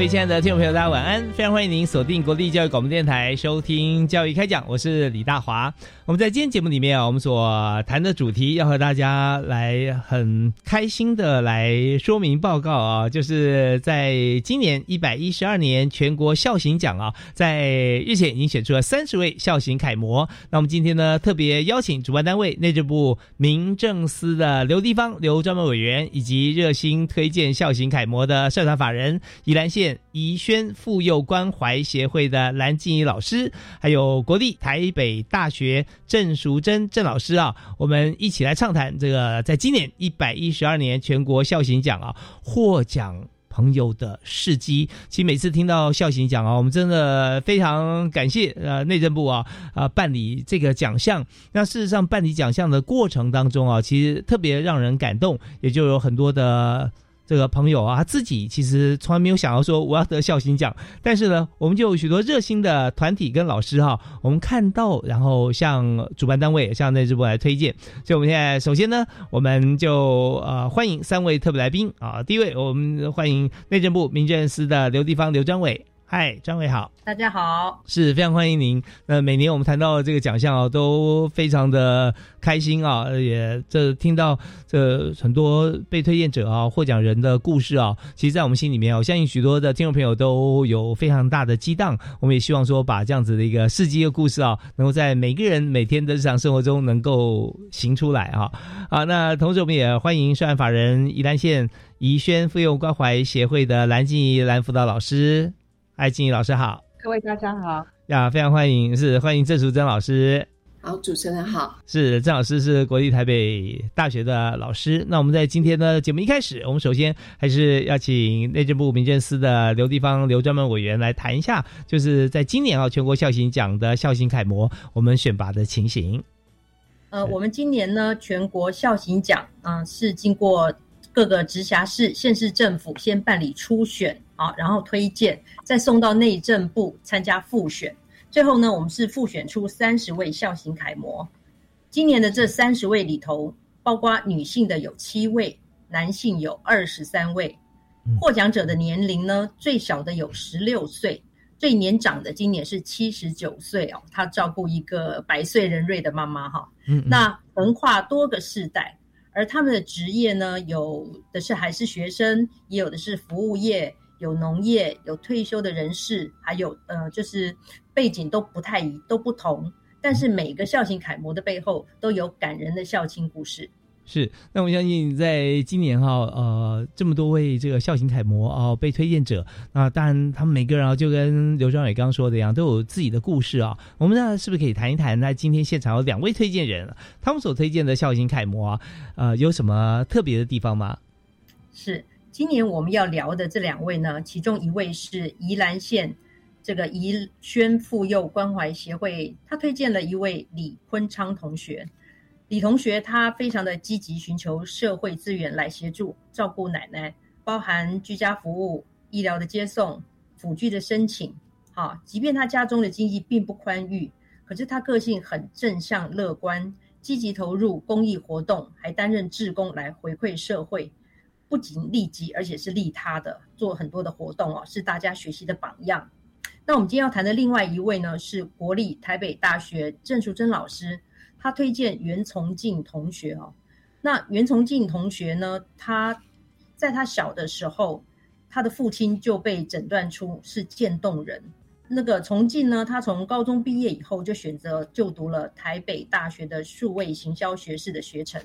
各位亲爱的听众朋友，大家晚安！非常欢迎您锁定国立教育广播电台收听《教育开讲》，我是李大华。我们在今天节目里面啊，我们所谈的主题要和大家来很开心的来说明报告啊，就是在今年一百一十二年全国孝行奖啊，在日前已经选出了三十位孝行楷模。那我们今天呢，特别邀请主办单位内政部民政司的刘地方刘专门委员，以及热心推荐孝行楷模的社团法人宜兰县。宜轩妇幼关怀协会的蓝静怡老师，还有国立台北大学郑淑珍郑老师啊，我们一起来畅谈这个在今年一百一十二年全国孝行奖啊获奖朋友的事迹。其实每次听到孝行奖啊，我们真的非常感谢呃内政部啊啊办理这个奖项。那事实上办理奖项的过程当中啊，其实特别让人感动，也就有很多的。这个朋友啊，他自己其实从来没有想要说我要得孝心奖，但是呢，我们就有许多热心的团体跟老师哈，我们看到，然后向主办单位、向内政部来推荐。所以我们现在首先呢，我们就呃欢迎三位特别来宾啊。第一位，我们欢迎内政部民政司的刘地方刘专委。嗨，张伟好，大家好，是非常欢迎您。那每年我们谈到这个奖项啊，都非常的开心啊，也这听到这很多被推荐者啊、获奖人的故事啊，其实，在我们心里面啊，我相信许多的听众朋友都有非常大的激荡。我们也希望说，把这样子的一个世纪的故事啊，能够在每个人每天的日常生活中能够行出来啊。啊，那同时我们也欢迎涉案法人宜兰县宜轩妇幼关怀协会的蓝静怡蓝辅导老师。艾静怡老师好，各位大家好呀，非常欢迎，是欢迎郑淑珍老师。好，主持人好，是郑老师是国立台北大学的老师。那我们在今天的节目一开始，我们首先还是要请内政部民政司的刘地方刘专门委员来谈一下，就是在今年啊全国孝行奖的孝行楷模我们选拔的情形。呃，我们今年呢全国孝行奖啊是经过各个直辖市、县市政府先办理初选。好，然后推荐，再送到内政部参加复选，最后呢，我们是复选出三十位孝行楷模。今年的这三十位里头，包括女性的有七位，男性有二十三位。获奖者的年龄呢，最小的有十六岁，最年长的今年是七十九岁哦。他照顾一个百岁人瑞的妈妈哈。嗯，那横跨多个世代，而他们的职业呢，有的是还是学生，也有的是服务业。有农业，有退休的人士，还有呃，就是背景都不太一，都不同。但是每个孝行楷模的背后都有感人的孝亲故事。是，那我相信在今年哈，呃，这么多位这个孝行楷模啊被推荐者，那当然他们每个人啊，就跟刘庄伟刚刚说的一样，都有自己的故事啊。我们呢是不是可以谈一谈？那今天现场有两位推荐人，他们所推荐的孝行楷模啊，呃，有什么特别的地方吗？是。今年我们要聊的这两位呢，其中一位是宜兰县这个宜轩妇幼关怀协会，他推荐了一位李坤昌同学。李同学他非常的积极，寻求社会资源来协助照顾奶奶，包含居家服务、医疗的接送、辅具的申请。好，即便他家中的经济并不宽裕，可是他个性很正向乐观，积极投入公益活动，还担任志工来回馈社会。不仅利己，而且是利他的，做很多的活动哦，是大家学习的榜样。那我们今天要谈的另外一位呢，是国立台北大学郑淑珍老师，他推荐袁崇敬同学哦。那袁崇敬同学呢，他在他小的时候，他的父亲就被诊断出是渐冻人。那个崇敬呢，他从高中毕业以后就选择就读了台北大学的数位行销学士的学程，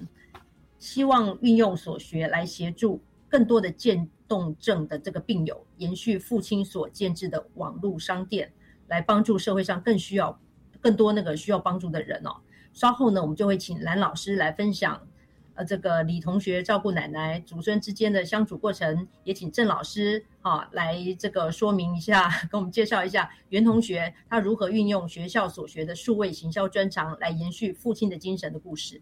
希望运用所学来协助更多的渐冻症的这个病友，延续父亲所建制的网络商店，来帮助社会上更需要更多那个需要帮助的人哦。稍后呢，我们就会请蓝老师来分享。呃，这个李同学照顾奶奶、祖孙之间的相处过程，也请郑老师哈来这个说明一下，跟我们介绍一下袁同学他如何运用学校所学的数位行销专长来延续父亲的精神的故事。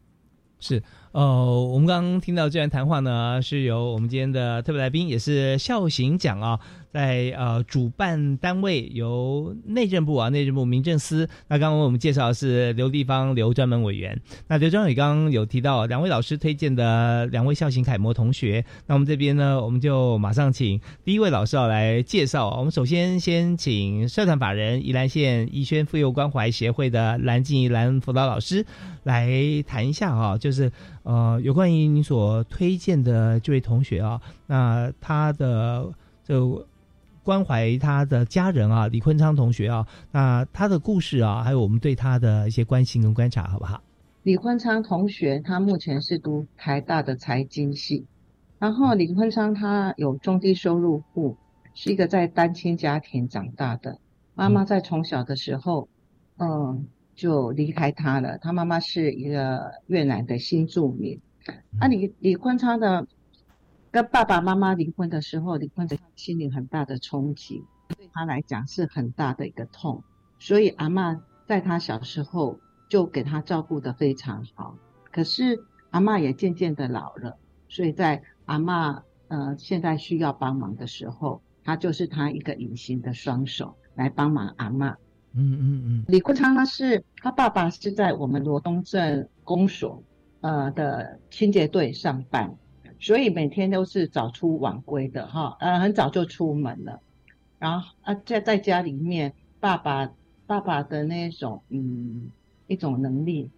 是，呃，我们刚刚听到这段谈话呢，是由我们今天的特别来宾，也是孝行奖啊。在呃，主办单位由内政部啊，内政部民政司。那刚刚我们介绍的是刘地方刘专门委员。那刘专委刚刚有提到两位老师推荐的两位孝行楷模同学。那我们这边呢，我们就马上请第一位老师要来介绍。我们首先先请社团法人宜兰县宜轩妇幼关怀协会的蓝静怡蓝辅导老师来谈一下啊，就是呃，有关于你所推荐的这位同学啊，那他的就。关怀他的家人啊，李坤昌同学啊，那他的故事啊，还有我们对他的一些关心跟观察，好不好？李坤昌同学他目前是读台大的财经系，然后李坤昌他有中低收入户，是一个在单亲家庭长大的，妈妈在从小的时候，嗯，就离开他了。他妈妈是一个越南的新住民，那李李坤昌的。跟爸爸妈妈离婚的时候，李坤昌心里很大的冲击，对他来讲是很大的一个痛。所以阿妈在他小时候就给他照顾的非常好。可是阿妈也渐渐的老了，所以在阿妈呃现在需要帮忙的时候，他就是他一个隐形的双手来帮忙阿妈。嗯嗯嗯。李国昌他是他爸爸是在我们罗东镇公所呃的清洁队上班。所以每天都是早出晚归的哈，呃，很早就出门了，然后啊，在在家里面，爸爸爸爸的那种嗯一种能力，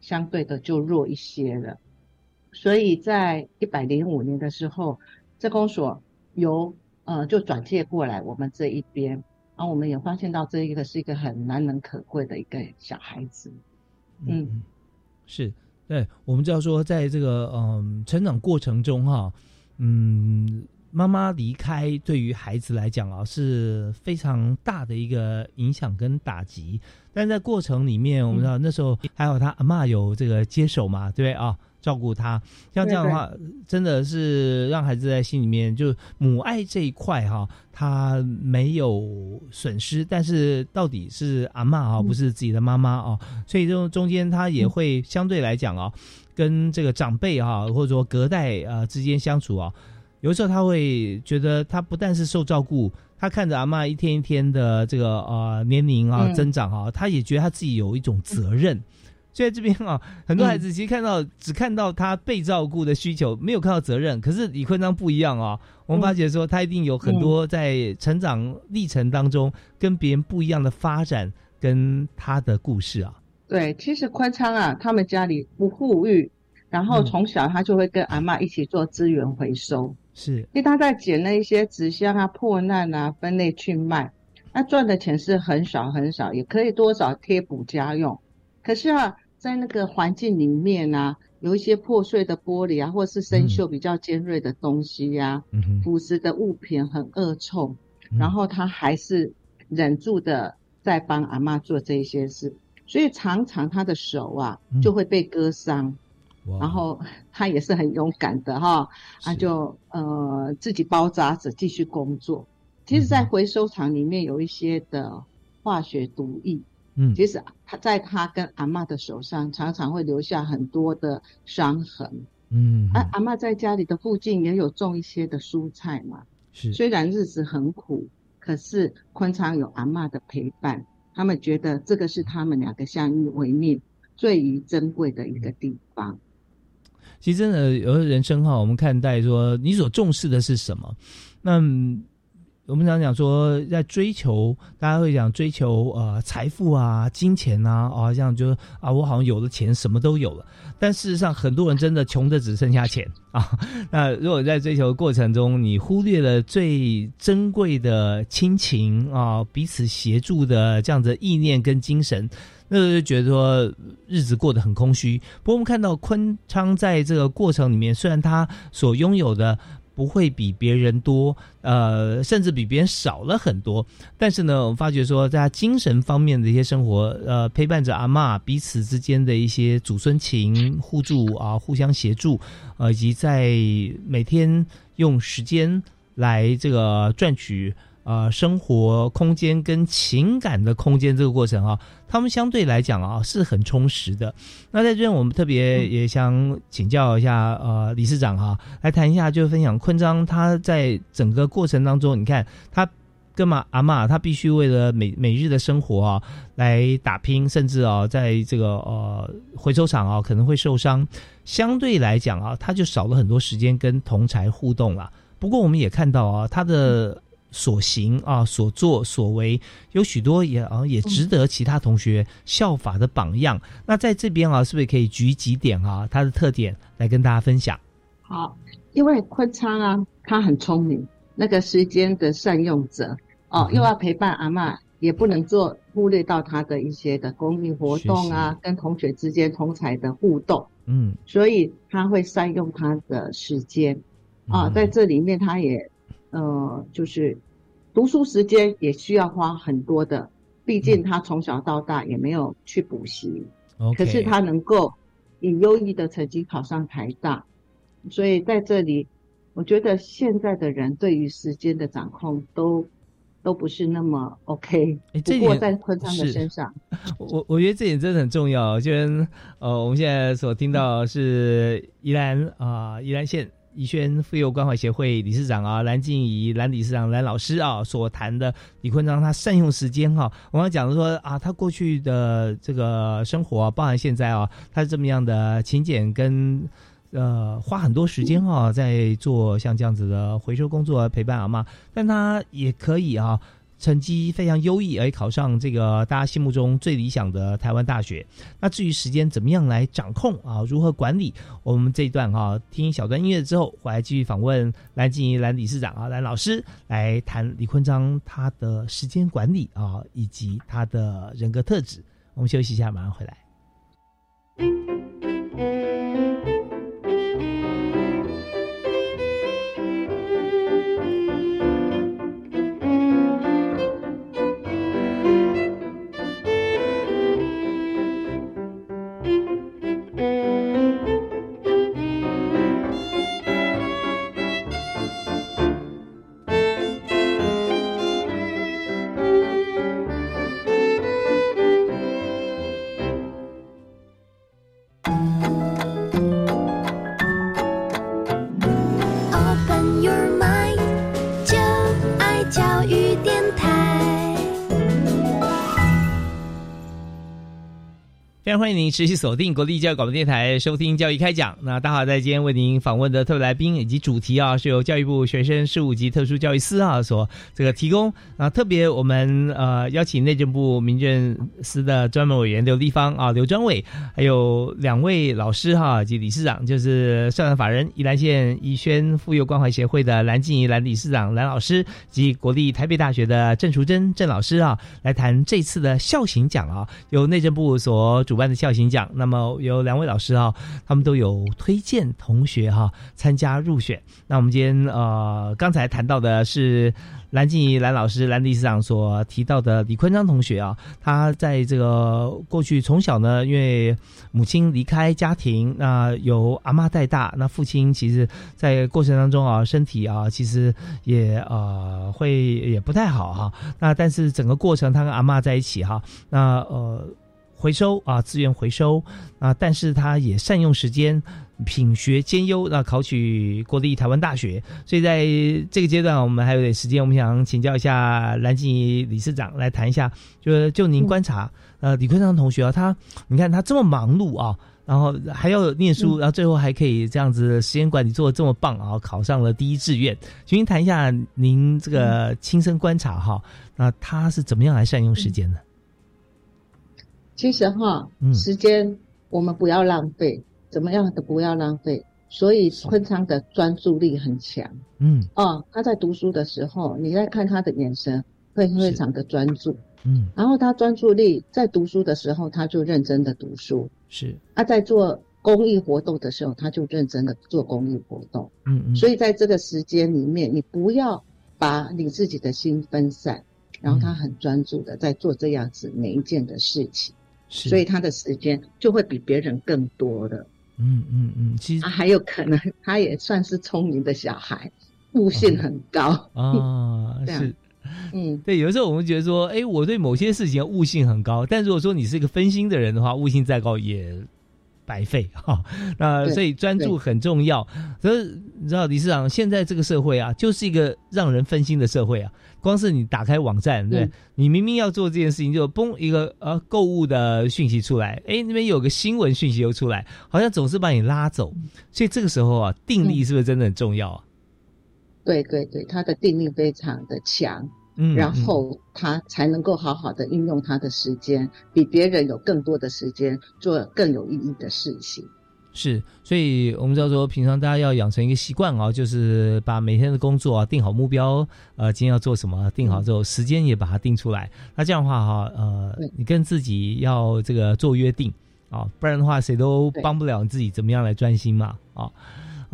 相对的就弱一些了，所以在一百零五年的时候，这公所由呃就转借过来我们这一边，然后我们也发现到这一个是一个很难能可贵的一个小孩子，嗯，是。对，我们知道说，在这个嗯成长过程中哈，嗯，妈妈离开对于孩子来讲啊是非常大的一个影响跟打击。但在过程里面，我们知道那时候还有他阿妈有这个接手嘛，对不对啊？照顾他，像这样的话，真的是让孩子在心里面，就母爱这一块哈，他没有损失，但是到底是阿妈啊，不是自己的妈妈啊，所以这中间他也会相对来讲啊，跟这个长辈啊，或者说隔代啊之间相处啊，有时候他会觉得他不但是受照顾，他看着阿妈一天一天的这个呃年龄啊增长啊，他也觉得他自己有一种责任。所以这边啊，很多孩子其实看到只看到他被照顾的需求，没有看到责任。可是李坤章不一样啊，我们发觉说他一定有很多在成长历程当中跟别人不一样的发展，跟他的故事啊。对，其实宽昌啊，他们家里不富裕，然后从小他就会跟阿妈一起做资源回收，是，因为他在捡那一些纸箱啊、破烂啊，分类去卖，那赚的钱是很少很少，也可以多少贴补家用。可是啊。在那个环境里面啊，有一些破碎的玻璃啊，或是生锈比较尖锐的东西呀，腐蚀的物品很恶臭，然后他还是忍住的在帮阿妈做这些事，所以常常他的手啊就会被割伤，然后他也是很勇敢的哈，他就呃自己包扎着继续工作。其实，在回收厂里面有一些的化学毒液。嗯，其实他在他跟阿妈的手上，常常会留下很多的伤痕。嗯，而阿妈在家里的附近也有种一些的蔬菜嘛。是，虽然日子很苦，可是昆昌有阿妈的陪伴，他们觉得这个是他们两个相依为命最为珍贵的一个地方。其实真的，有的人生哈，我们看待说你所重视的是什么？那。我们常讲说，在追求，大家会讲追求呃财富啊、金钱啊，啊，这样就啊，我好像有了钱，什么都有了。但事实上，很多人真的穷的只剩下钱 啊。那如果在追求过程中，你忽略了最珍贵的亲情啊，彼此协助的这样的意念跟精神，那就觉得说日子过得很空虚。不过我们看到昆昌在这个过程里面，虽然他所拥有的。不会比别人多，呃，甚至比别人少了很多。但是呢，我们发觉说，在精神方面的一些生活，呃，陪伴着阿妈，彼此之间的一些祖孙情互助啊，互相协助，呃，以及在每天用时间来这个赚取。呃，生活空间跟情感的空间这个过程啊，他们相对来讲啊是很充实的。那在这边，我们特别也想请教一下呃理事长哈，来谈一下，就分享昆章他在整个过程当中，你看他跟嘛阿妈，他必须为了每每日的生活啊来打拼，甚至啊在这个呃回收厂啊可能会受伤，相对来讲啊，他就少了很多时间跟同才互动了。不过我们也看到啊，他的。所行啊，所作所为，有许多也啊，也值得其他同学效法的榜样。那在这边啊，是不是可以举几点啊，他的特点来跟大家分享？好，因为昆昌啊，他很聪明，那个时间的善用者哦，又要陪伴阿妈，也不能做忽略到他的一些的公益活动啊，跟同学之间同才的互动。嗯，所以他会善用他的时间啊，在这里面他也。呃，就是读书时间也需要花很多的，毕竟他从小到大也没有去补习，可是他能够以优异的成绩考上台大，所以在这里，我觉得现在的人对于时间的掌控都都不是那么 OK。不过在昆昌的身上，我我觉得这点真的很重要。就呃，我们现在所听到是宜兰啊，宜兰县。宜轩妇幼关怀协会理事长啊，蓝静怡蓝理事长蓝老师啊，所谈的李坤章他善用时间哈，我刚讲的说啊，他过去的这个生。活，包含现在啊，他是这么样的勤俭跟呃花很多时间哈，在做像这样子的回收工作陪伴阿妈，但他也可以啊。成绩非常优异，而考上这个大家心目中最理想的台湾大学。那至于时间怎么样来掌控啊，如何管理？我们这一段哈，听一小段音乐之后，回来继续访问蓝静怡蓝理事长啊，蓝老师来谈李坤章他的时间管理啊，以及他的人格特质。我们休息一下，马上回来。欢迎您持续锁定国立教育广播电台收听教育开讲。那大华在今天为您访问的特别来宾以及主题啊，是由教育部学生事务及特殊教育司啊所这个提供。那特别我们呃邀请内政部民政司的专门委员刘立方啊刘专委，还有两位老师哈及理事长，就是社团法人宜兰县宜轩妇幼关怀协会的蓝静怡蓝理事长蓝老师及国立台北大学的郑淑珍郑老师啊，来谈这次的孝行奖啊，由内政部所主办。的校行奖，那么有两位老师哈，他们都有推荐同学哈参加入选。那我们今天呃刚才谈到的是蓝静怡蓝老师蓝理事长所提到的李坤章同学啊，他在这个过去从小呢，因为母亲离开家庭，那由阿妈带大，那父亲其实在过程当中啊，身体啊其实也呃会也不太好哈。那但是整个过程他跟阿妈在一起哈，那呃。回收啊，资源回收啊，但是他也善用时间，品学兼优，那考取国立台湾大学。所以在这个阶段，我们还有点时间，我们想请教一下蓝静怡理事长来谈一下，就是就您观察，呃，李坤昌同学啊，他你看他这么忙碌啊，然后还要念书，然后最后还可以这样子时间管理做的这么棒啊，考上了第一志愿。请您谈一下您这个亲身观察哈，那他是怎么样来善用时间呢？其实哈，时间我们不要浪费，怎么样的不要浪费。所以昆昌的专注力很强，嗯，哦，他在读书的时候，你在看他的眼神会非常的专注，嗯，然后他专注力在读书的时候，他就认真的读书，是，他在做公益活动的时候，他就认真的做公益活动，嗯嗯，所以在这个时间里面，你不要把你自己的心分散，然后他很专注的在做这样子每一件的事情，所以他的时间就会比别人更多的。嗯嗯嗯，其实还有可能 他也算是聪明的小孩，悟性很高 啊。是，嗯，对，有时候我们觉得说，哎，我对某些事情悟性很高，但如果说你是一个分心的人的话，悟性再高也白费 哈。那所以专注很重要。所以你知道，李市长现在这个社会啊，就是一个让人分心的社会啊。光是你打开网站，对，你明明要做这件事情，就嘣一个呃购物的讯息出来，哎，那边有个新闻讯息又出来，好像总是把你拉走。所以这个时候啊，定力是不是真的很重要啊？对对对，他的定力非常的强，嗯，然后他才能够好好的运用他的时间，比别人有更多的时间做更有意义的事情。是，所以我们知道说，平常大家要养成一个习惯啊，就是把每天的工作啊定好目标，呃，今天要做什么，定好之后，时间也把它定出来。那这样的话哈，呃，你跟自己要这个做约定啊，不然的话，谁都帮不了你自己怎么样来专心嘛，啊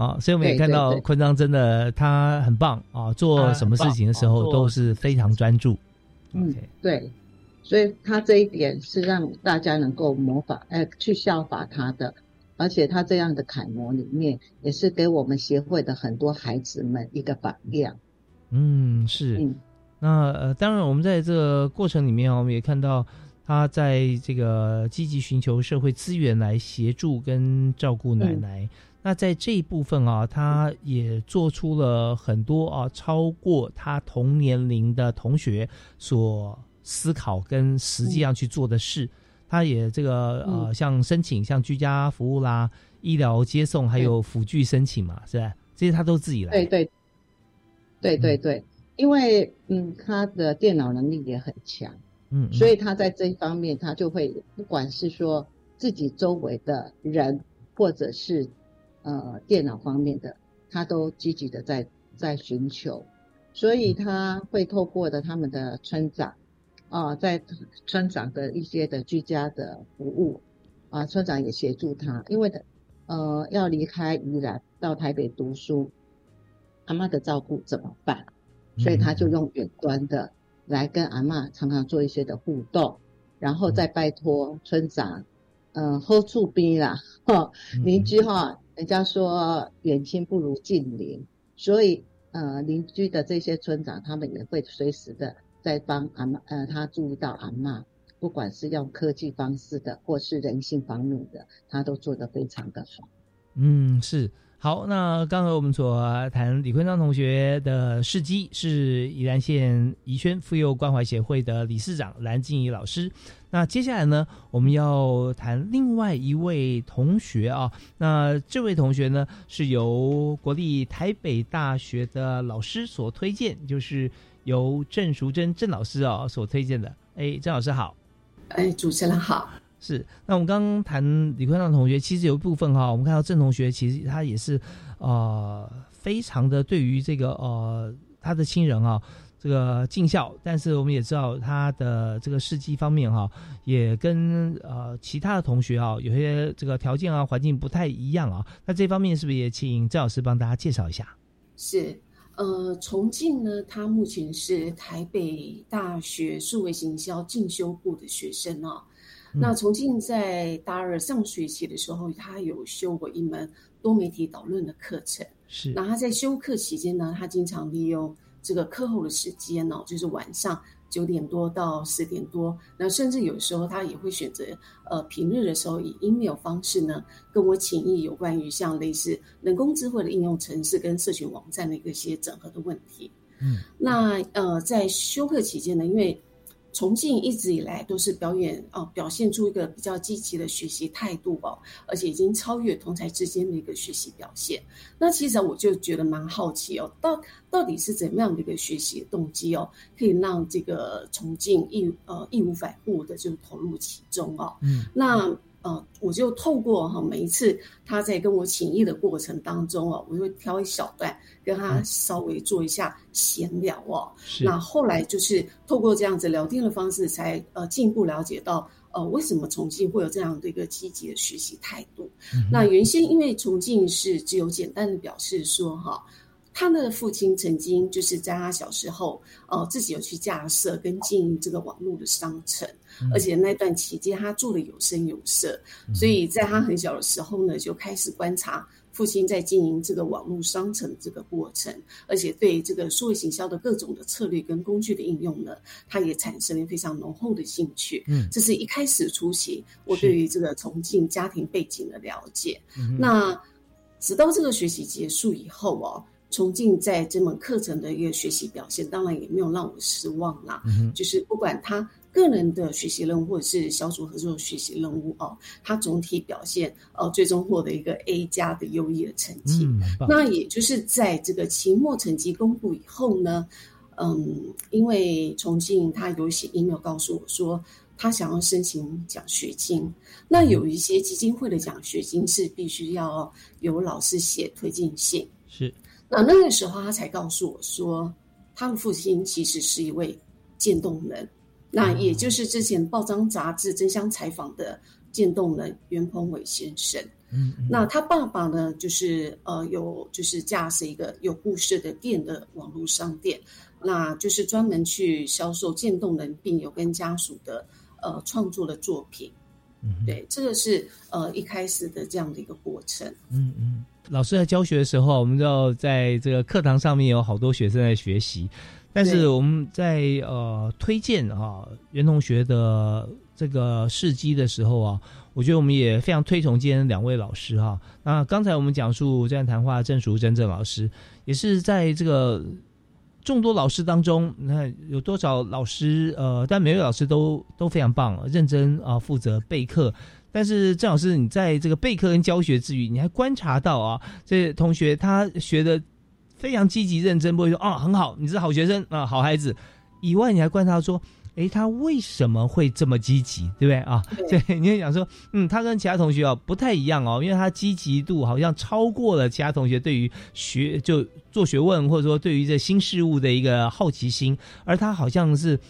啊，所以我们也看到昆章真的他很棒啊，做什么事情的时候都是非常专注。嗯，对，所以他这一点是让大家能够模仿，呃，去效法他的。而且他这样的楷模里面，也是给我们协会的很多孩子们一个榜样。嗯，是。嗯，那呃，当然，我们在这个过程里面，我们也看到他在这个积极寻求社会资源来协助跟照顾奶奶。那在这一部分啊，他也做出了很多啊，超过他同年龄的同学所思考跟实际上去做的事。他也这个呃，像申请像居家服务啦、医疗接送，还有辅具申请嘛，是吧？这些他都自己来。对对，对对对，因为嗯，他的电脑能力也很强，嗯，所以他在这一方面，他就会不管是说自己周围的人，或者是呃电脑方面的，他都积极的在在寻求，所以他会透过的他们的村长。啊，在村长的一些的居家的服务，啊，村长也协助他，因为呃要离开宜兰到台北读书，阿妈的照顾怎么办？所以他就用远端的来跟阿妈常常做一些的互动，然后再拜托村长，嗯，hold 住边啦，哈，邻居哈，人家说远亲不如近邻，所以呃邻居的这些村长他们也会随时的。在帮阿妈，呃，他注意到阿妈，不管是用科技方式的，或是人性方面的，他都做得非常的好。嗯，是好。那刚才我们所谈李坤章同学的事迹，是宜兰县宜轩妇幼关怀协会的理事长蓝静怡老师。那接下来呢，我们要谈另外一位同学啊。那这位同学呢，是由国立台北大学的老师所推荐，就是。由郑淑珍郑老师哦所推荐的，哎，郑老师好，哎，主持人好，是。那我们刚刚谈李坤亮同学，其实有一部分哈，我们看到郑同学其实他也是，呃，非常的对于这个呃他的亲人啊，这个尽孝，但是我们也知道他的这个事迹方面哈，也跟呃其他的同学啊有些这个条件啊环境不太一样啊，那这方面是不是也请郑老师帮大家介绍一下？是。呃，重庆呢，他目前是台北大学数位行销进修部的学生哦。那重庆在大二上学期的时候，他有修过一门多媒体导论的课程。是，那他在修课期间呢，他经常利用这个课后的时间呢，就是晚上。九点多到十点多，那甚至有时候他也会选择，呃，平日的时候以 email 方式呢，跟我请益有关于像类似人工智慧的应用程式跟社群网站的一些整合的问题。嗯，那呃，在休课期间呢，因为重庆一直以来都是表演啊，表现出一个比较积极的学习态度哦，而且已经超越同才之间的一个学习表现。那其实我就觉得蛮好奇哦，到到底是怎么样的一个学习动机哦，可以让这个重庆义呃义无反顾的就投入其中哦。嗯，那。呃，我就透过哈每一次他在跟我请益的过程当中哦，我会挑一小段跟他稍微做一下闲聊哦。那后来就是透过这样子聊天的方式，才呃进一步了解到呃为什么重庆会有这样的一个积极的学习态度。那原先因为重庆是只有简单的表示说哈。他的父亲曾经就是在他小时候，呃，自己有去架设跟经营这个网络的商城，而且那段期间他做的有声有色，所以在他很小的时候呢，就开始观察父亲在经营这个网络商城这个过程，而且对这个数位行销的各种的策略跟工具的应用呢，他也产生了非常浓厚的兴趣。嗯，这是一开始初期我对于这个重庆家庭背景的了解。那直到这个学习结束以后哦。重庆在这门课程的一个学习表现，当然也没有让我失望啦。就是不管他个人的学习任务，或者是小组合作的学习任务哦，他总体表现呃，最终获得一个 A 加的优异的成绩。那也就是在这个期末成绩公布以后呢，嗯，因为重庆他有写 email 告诉我说，他想要申请奖学金。那有一些基金会的奖学金是必须要有老师写推荐信。是。那那个时候，他才告诉我说，他的父亲其实是一位渐冻人，那也就是之前报章杂志争相采访的渐冻人袁鹏伟先生。嗯，那他爸爸呢，就是呃，有就是架设一个有故事的店的网络商店，那就是专门去销售渐冻人病友跟家属的呃创作的作品。嗯，对，这个是呃一开始的这样的一个过程。嗯嗯。老师在教学的时候，我们就在这个课堂上面有好多学生在学习，但是我们在呃推荐啊袁同学的这个事迹的时候啊，我觉得我们也非常推崇今天两位老师哈。那刚才我们讲述这样谈话，郑淑珍郑老师也是在这个众多老师当中，你看有多少老师呃，但每位老师都都非常棒，认真啊，负责备课。但是郑老师，你在这个备课跟教学之余，你还观察到啊，这同学他学的非常积极认真，不会说啊很好，你是好学生啊好孩子。以外，你还观察说，哎，他为什么会这么积极，对不对啊？对，你会想说，嗯，他跟其他同学啊不太一样哦，因为他积极度好像超过了其他同学对于学就做学问或者说对于这新事物的一个好奇心，而他好像是。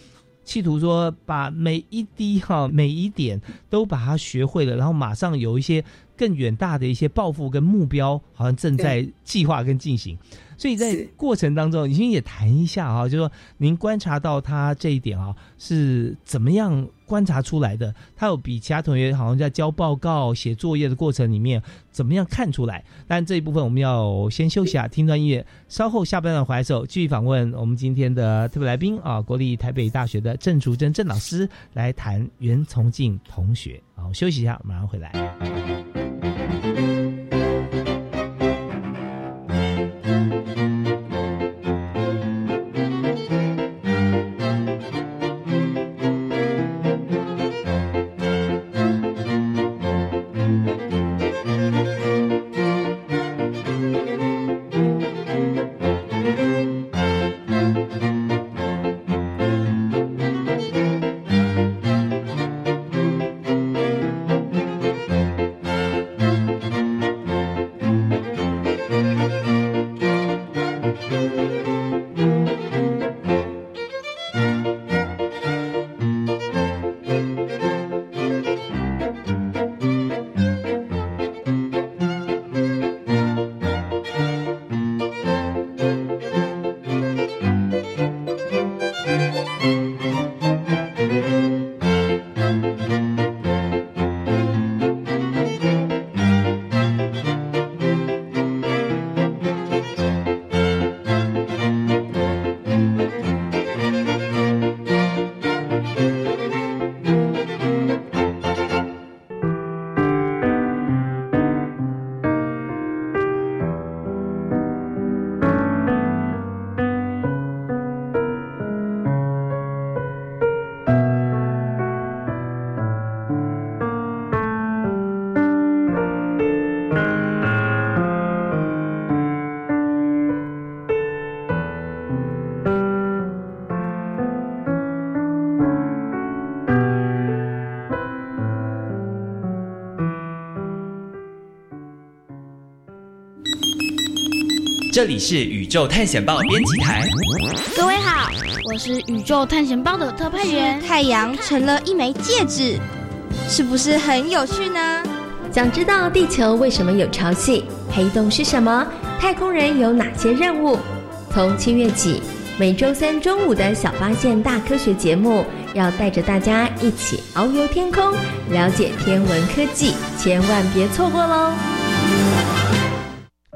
企图说把每一滴哈每一点都把它学会了，然后马上有一些更远大的一些抱负跟目标，好像正在计划跟进行。所以在过程当中，您也谈一下啊，就说您观察到他这一点啊，是怎么样观察出来的？他有比其他同学好像在交报告、写作业的过程里面怎么样看出来？但这一部分我们要先休息啊，听段音乐，稍后下半段回来时候继续访问我们今天的特别来宾啊，国立台北大学的郑竹珍郑老师来谈袁从进同学。好，休息一下，马上回来。这里是宇宙探险报编辑台。各位好，我是宇宙探险报的特派员。太阳成了一枚戒指，是不是很有趣呢？想知道地球为什么有潮汐？黑洞是什么？太空人有哪些任务？从七月起，每周三中午的小发现大科学节目，要带着大家一起遨游天空，了解天文科技，千万别错过喽！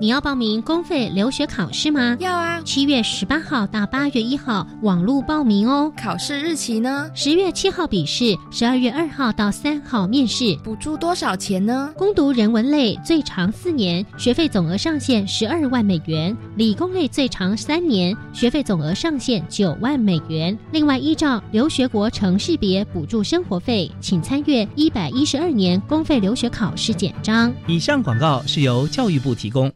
你要报名公费留学考试吗？要啊！七月十八号到八月一号网络报名哦。考试日期呢？十月七号笔试，十二月二号到三号面试。补助多少钱呢？攻读人文类最长四年，学费总额上限十二万美元；理工类最长三年，学费总额上限九万美元。另外，依照留学国城市别补助生活费，请参阅一百一十二年公费留学考试简章。以上广告是由教育部提供。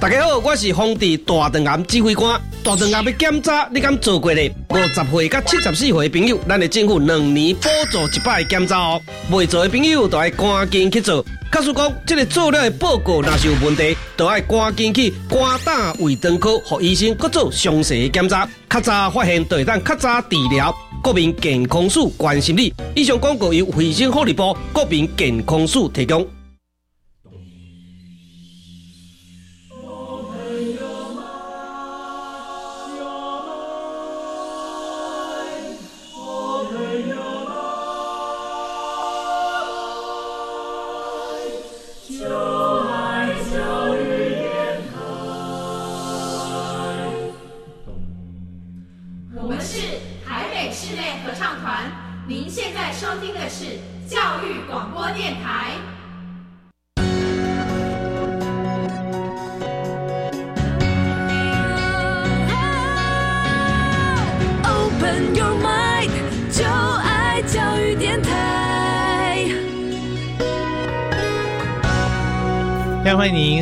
大家好，我是皇帝大肠癌指挥官。大肠癌要检查，你敢做过咧？五十岁到七十四岁的朋友，咱的政府两年补助一摆检查哦。未做的朋友，都要赶紧去做。假使讲这个做了的报告若是有问题，都要赶紧去肝胆胃肠科，和医生搁做详细的检查。较早发现，对咱较早治疗。国民健康署关心你。以上广告由卫生福利部国民健康署提供。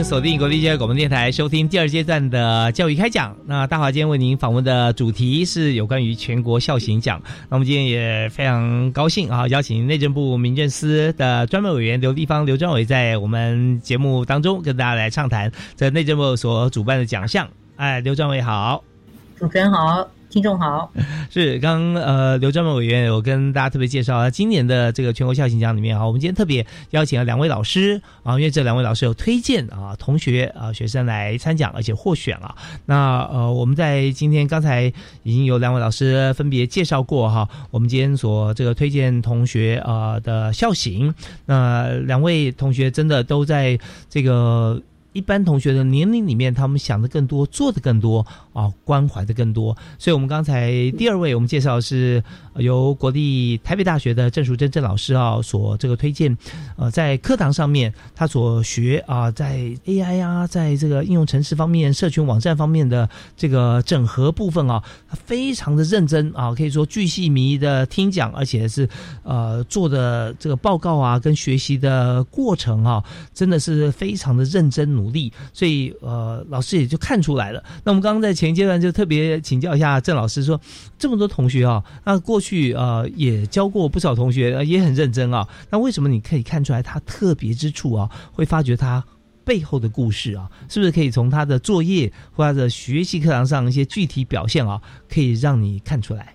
锁定国立教育广播电台，收听第二阶段的教育开讲。那大华今天为您访问的主题是有关于全国孝行奖。那我们今天也非常高兴啊，邀请内政部民政司的专门委员刘立方刘专委在我们节目当中跟大家来畅谈这内政部所主办的奖项。哎，刘专委好，主持人好。听众好，是刚呃刘专门委员有跟大家特别介绍，今年的这个全国孝行奖里面啊，我们今天特别邀请了两位老师啊，因为这两位老师有推荐啊同学啊学生来参奖，而且获选了。那呃我们在今天刚才已经有两位老师分别介绍过哈，我们今天所这个推荐同学啊的孝行，那两位同学真的都在这个。一般同学的年龄里面，他们想的更多，做的更多啊，关怀的更多。所以，我们刚才第二位，我们介绍是由国立台北大学的郑淑珍郑老师啊所这个推荐，呃，在课堂上面他所学啊，在 AI 啊，在这个应用程式方面、社群网站方面的这个整合部分啊，他非常的认真啊，可以说巨细靡的听讲，而且是呃做的这个报告啊，跟学习的过程啊，真的是非常的认真。努力，所以呃，老师也就看出来了。那我们刚刚在前一阶段就特别请教一下郑老师，说这么多同学啊，那过去呃也教过不少同学，也很认真啊。那为什么你可以看出来他特别之处啊？会发觉他背后的故事啊？是不是可以从他的作业或他的学习课堂上一些具体表现啊，可以让你看出来？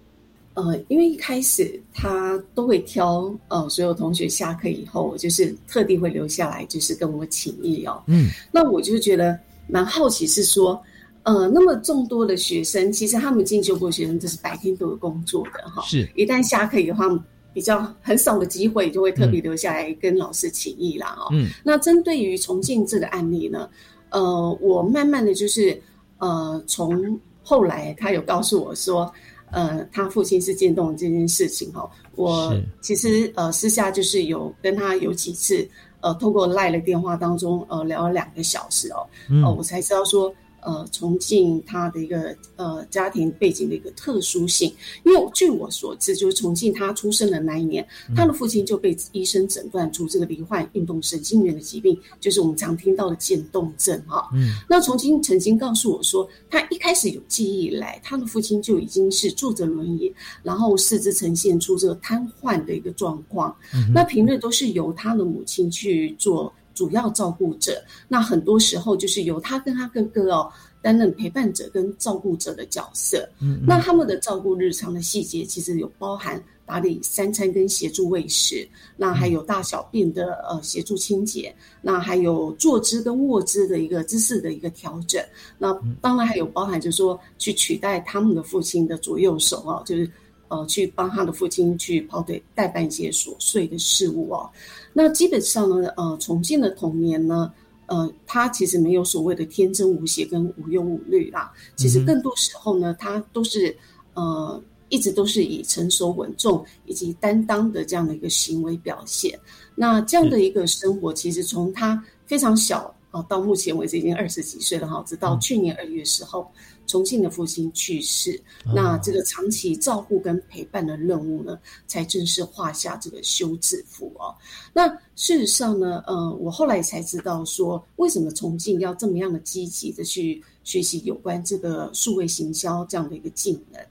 呃，因为一开始他都会挑呃，所有同学下课以后，就是特地会留下来，就是跟我请益哦。嗯，那我就觉得蛮好奇，是说，呃，那么众多的学生，其实他们进修过学生，这是白天都有工作的哈。是，一旦下课以后，比较很少的机会，就会特别留下来跟老师请益啦。哦，嗯，那针对于重庆这个案例呢，呃，我慢慢的就是，呃，从后来他有告诉我说。呃，他父亲是渐冻这件事情哈，我其实呃私下就是有跟他有几次呃通过赖的电话当中呃聊了两个小时哦，哦我才知道说。呃，重庆他的一个呃家庭背景的一个特殊性，因为据我所知，就是重庆他出生的那一年，他的父亲就被医生诊断出这个罹患运动神经元的疾病，就是我们常听到的渐冻症哈。嗯，那重庆曾经告诉我说，他一开始有记忆以来，他的父亲就已经是坐着轮椅，然后四肢呈现出这个瘫痪的一个状况。嗯那平日都是由他的母亲去做。主要照顾者。那很多时候就是由他跟他哥哥哦担任陪伴者跟照顾者的角色。嗯，那他们的照顾日常的细节其实有包含打理三餐跟协助喂食，那还有大小便的呃协助清洁，那还有坐姿跟卧姿的一个姿势的一个调整。那当然还有包含就是说去取代他们的父亲的左右手哦，就是。呃，去帮他的父亲去跑腿代办一些琐碎的事物哦。那基本上呢，呃，重庆的童年呢，呃，他其实没有所谓的天真无邪跟无忧无虑啦。其实更多时候呢，他都是呃，一直都是以成熟稳重以及担当的这样的一个行为表现。那这样的一个生活，其实从他非常小啊，到目前为止已经二十几岁了哈，直到去年二月时候。重庆的父亲去世，那这个长期照顾跟陪伴的任务呢，才正式画下这个休止符哦。那事实上呢，呃，我后来才知道说，为什么重庆要这么样的积极的去学习有关这个数位行销这样的一个技能，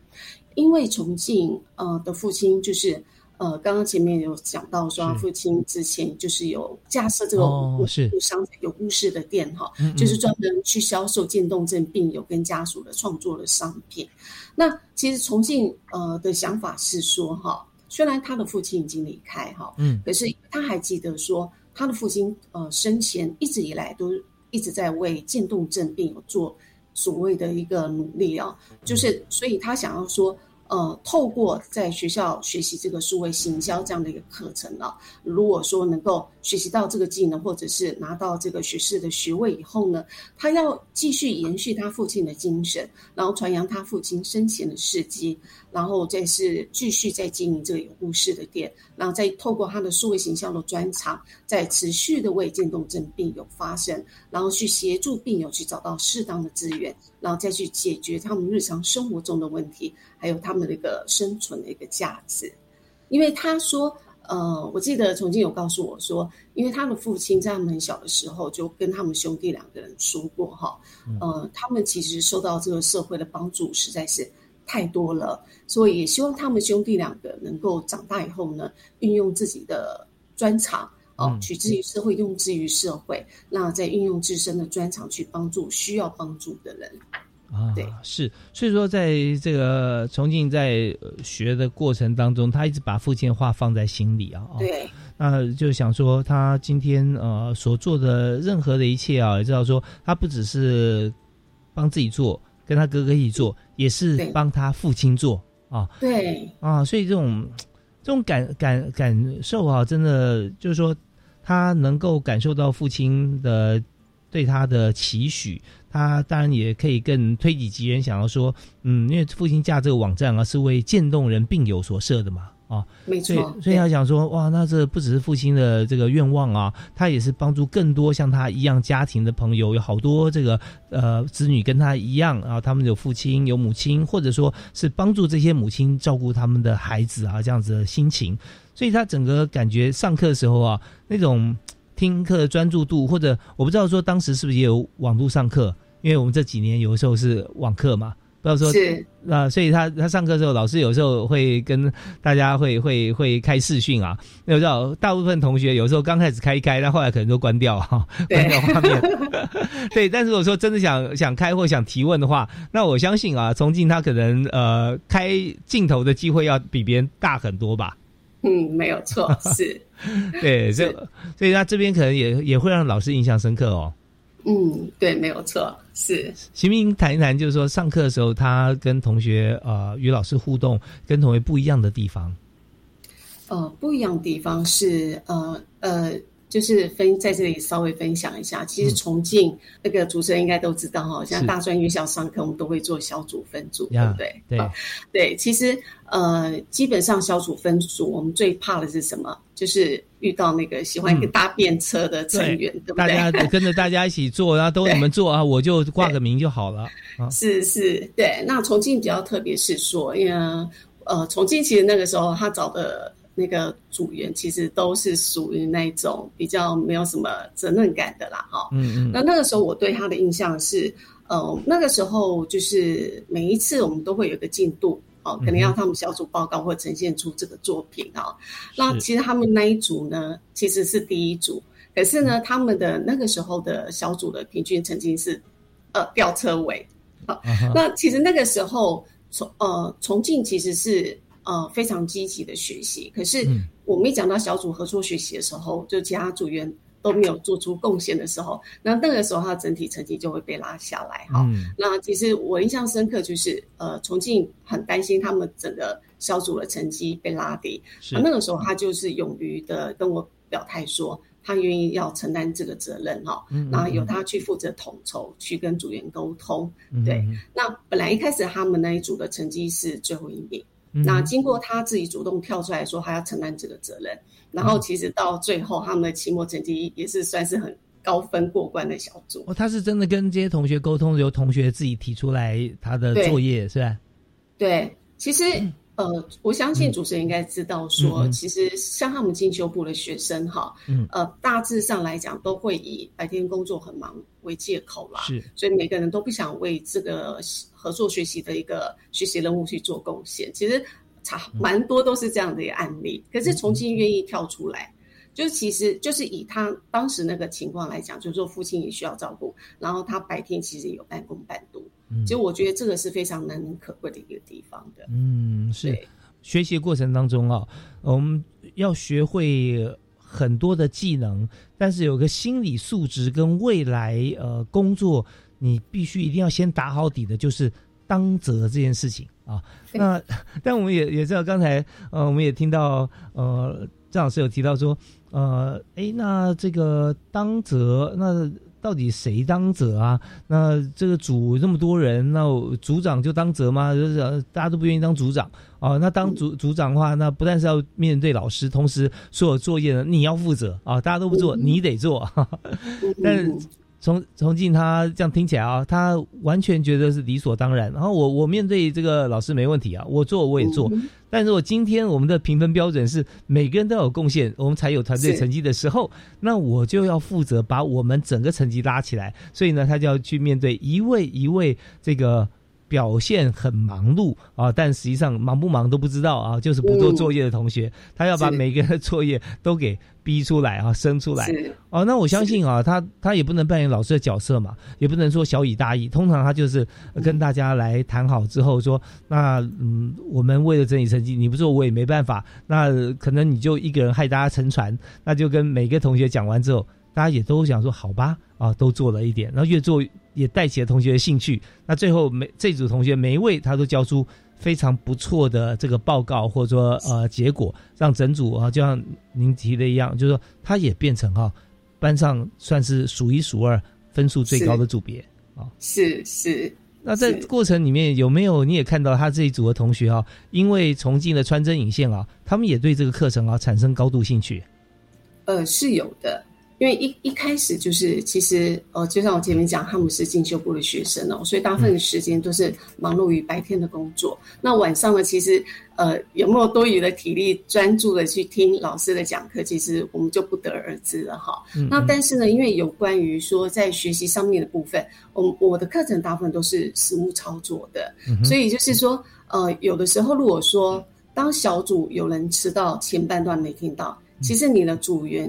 因为重庆呃的父亲就是。呃，刚刚前面有讲到说，他父亲之前就是有架设这个无商有故事的店哈，就是专门去销售渐冻症病友跟家属的创作的商品。那其实重庆呃的想法是说哈，虽然他的父亲已经离开哈，嗯，可是他还记得说，他的父亲呃生前一直以来都一直在为渐冻症病友做所谓的一个努力啊，就是所以他想要说。呃，透过在学校学习这个数位行销这样的一个课程啊，如果说能够学习到这个技能，或者是拿到这个学士的学位以后呢，他要继续延续他父亲的精神，然后传扬他父亲生前的事迹，然后再是继续在经营这个有故事的店，然后再透过他的数位形象的专长，在持续的为渐冻症病友发声，然后去协助病友去找到适当的资源，然后再去解决他们日常生活中的问题。还有他们的一个生存的一个价值，因为他说，呃，我记得曾经有告诉我说，因为他的父亲在他们很小的时候就跟他们兄弟两个人说过，哈，呃，他们其实受到这个社会的帮助实在是太多了，所以也希望他们兄弟两个能够长大以后呢，运用自己的专长，哦，取之于社会，用之于社会，那再运用自身的专长去帮助需要帮助的人。啊，对，是，所以说，在这个重庆在学的过程当中，他一直把父亲的话放在心里啊。对，那就想说，他今天呃所做的任何的一切啊，也知道说，他不只是帮自己做，跟他哥哥一起做，也是帮他父亲做啊。对，啊，所以这种这种感感感受啊，真的就是说，他能够感受到父亲的对他的期许。他当然也可以更推己及人，想要说，嗯，因为父亲架这个网站啊，是为渐冻人病友所设的嘛，啊，没错，所以他想说，哇，那这不只是父亲的这个愿望啊，他也是帮助更多像他一样家庭的朋友，有好多这个呃子女跟他一样啊，他们有父亲有母亲，或者说是帮助这些母亲照顾他们的孩子啊，这样子的心情，所以他整个感觉上课的时候啊，那种听课的专注度，或者我不知道说当时是不是也有网络上课。因为我们这几年有的时候是网课嘛，不要说是啊，所以他他上课的时候，老师有时候会跟大家会会会开视讯啊。我知道大部分同学有时候刚开始开一开，但后来可能都关掉哈，关掉画面。对，但是如果说真的想想开或想提问的话，那我相信啊，从进他可能呃开镜头的机会要比别人大很多吧。嗯，没有错，是。对，所以所以他这边可能也也会让老师印象深刻哦。嗯，对，没有错。是，行不行？谈一谈，就是说上课的时候，他跟同学呃与老师互动，跟同学不一样的地方。呃，不一样的地方是呃呃，就是分在这里稍微分享一下。其实重庆那个主持人应该都知道哈，像大专院校上课，我们都会做小组分组，对不对？对对，其实呃，基本上小组分组，我们最怕的是什么？就是遇到那个喜欢搭便车的成员，对不对？大家跟着大家一起做，然后都 你们做啊，我就挂个名就好了。是是，对。那重庆比较特别是说，因为呃，重庆其实那个时候他找的那个组员，其实都是属于那种比较没有什么责任感的啦，哈。嗯嗯。那那个时候我对他的印象是，呃，那个时候就是每一次我们都会有个进度。哦，可能要他们小组报告或呈现出这个作品啊。那其实他们那一组呢，其实是第一组。可是呢，他们的那个时候的小组的平均成绩是呃吊车尾。好，那其实那个时候重呃重庆其实是呃非常积极的学习，可是我们一讲到小组合作学习的时候，就其他组员。都没有做出贡献的时候，那那个时候他整体成绩就会被拉下来哈。那其实我印象深刻就是，呃，重庆很担心他们整个小组的成绩被拉低，那个时候他就是勇于的跟我表态说，他愿意要承担这个责任哈。然后由他去负责统筹，去跟组员沟通。对，那本来一开始他们那一组的成绩是最后一名，那经过他自己主动跳出来说，他要承担这个责任。然后其实到最后，他们的期末成绩也是算是很高分过关的小组。哦，他是真的跟这些同学沟通，由同学自己提出来他的作业，是吧？对，其实呃，我相信主持人应该知道，说其实像他们进修部的学生哈，嗯。呃，大致上来讲都会以白天工作很忙为借口啦，是，所以每个人都不想为这个合作学习的一个学习任务去做贡献。其实。差蛮多都是这样的一个案例，可是重庆愿意跳出来，就其实就是以他当时那个情况来讲，就是说父亲也需要照顾，然后他白天其实有半工半读，其实我觉得这个是非常难能可贵的一个地方的。嗯，是学习过程当中啊，我们要学会很多的技能，但是有个心理素质跟未来呃工作，你必须一定要先打好底的，就是当责这件事情。啊，那 但我们也也知道，刚才呃，我们也听到呃，张老师有提到说，呃，哎，那这个当责，那到底谁当责啊？那这个组这么多人，那组长就当责吗？就是大家都不愿意当组长啊？那当组组长的话，那不但是要面对老师，同时所有作业呢，你要负责啊，大家都不做，你得做，但是。从从进他这样听起来啊，他完全觉得是理所当然。然后我我面对这个老师没问题啊，我做我也做。但是我今天我们的评分标准是每个人都有贡献，我们才有团队成绩的时候，那我就要负责把我们整个成绩拉起来。所以呢，他就要去面对一位一位这个。表现很忙碌啊，但实际上忙不忙都不知道啊，就是不做作业的同学，他要把每个人的作业都给逼出来啊，生出来哦。那我相信啊，他他也不能扮演老师的角色嘛，也不能说小以大义。通常他就是跟大家来谈好之后说，那嗯，我们为了整理成绩，你不做我也没办法。那可能你就一个人害大家沉船，那就跟每个同学讲完之后，大家也都想说好吧啊，都做了一点，然后越做。也带起了同学的兴趣。那最后每这组同学每一位他都交出非常不错的这个报告，或者说呃结果，让整组啊就像您提的一样，就是说他也变成哈班上算是数一数二分数最高的组别啊。是是。那在过程里面有没有你也看到他这一组的同学啊，因为重庆的穿针引线啊，他们也对这个课程啊产生高度兴趣？呃，是有的。因为一一开始就是，其实呃，就像我前面讲，他们是进修部的学生哦，所以大部分的时间都是忙碌于白天的工作。那晚上呢，其实呃，有没有多余的体力专注的去听老师的讲课，其实我们就不得而知了哈。那但是呢，因为有关于说在学习上面的部分，我我的课程大部分都是实物操作的，所以就是说，呃，有的时候如果说当小组有人迟到前半段没听到，其实你的组员。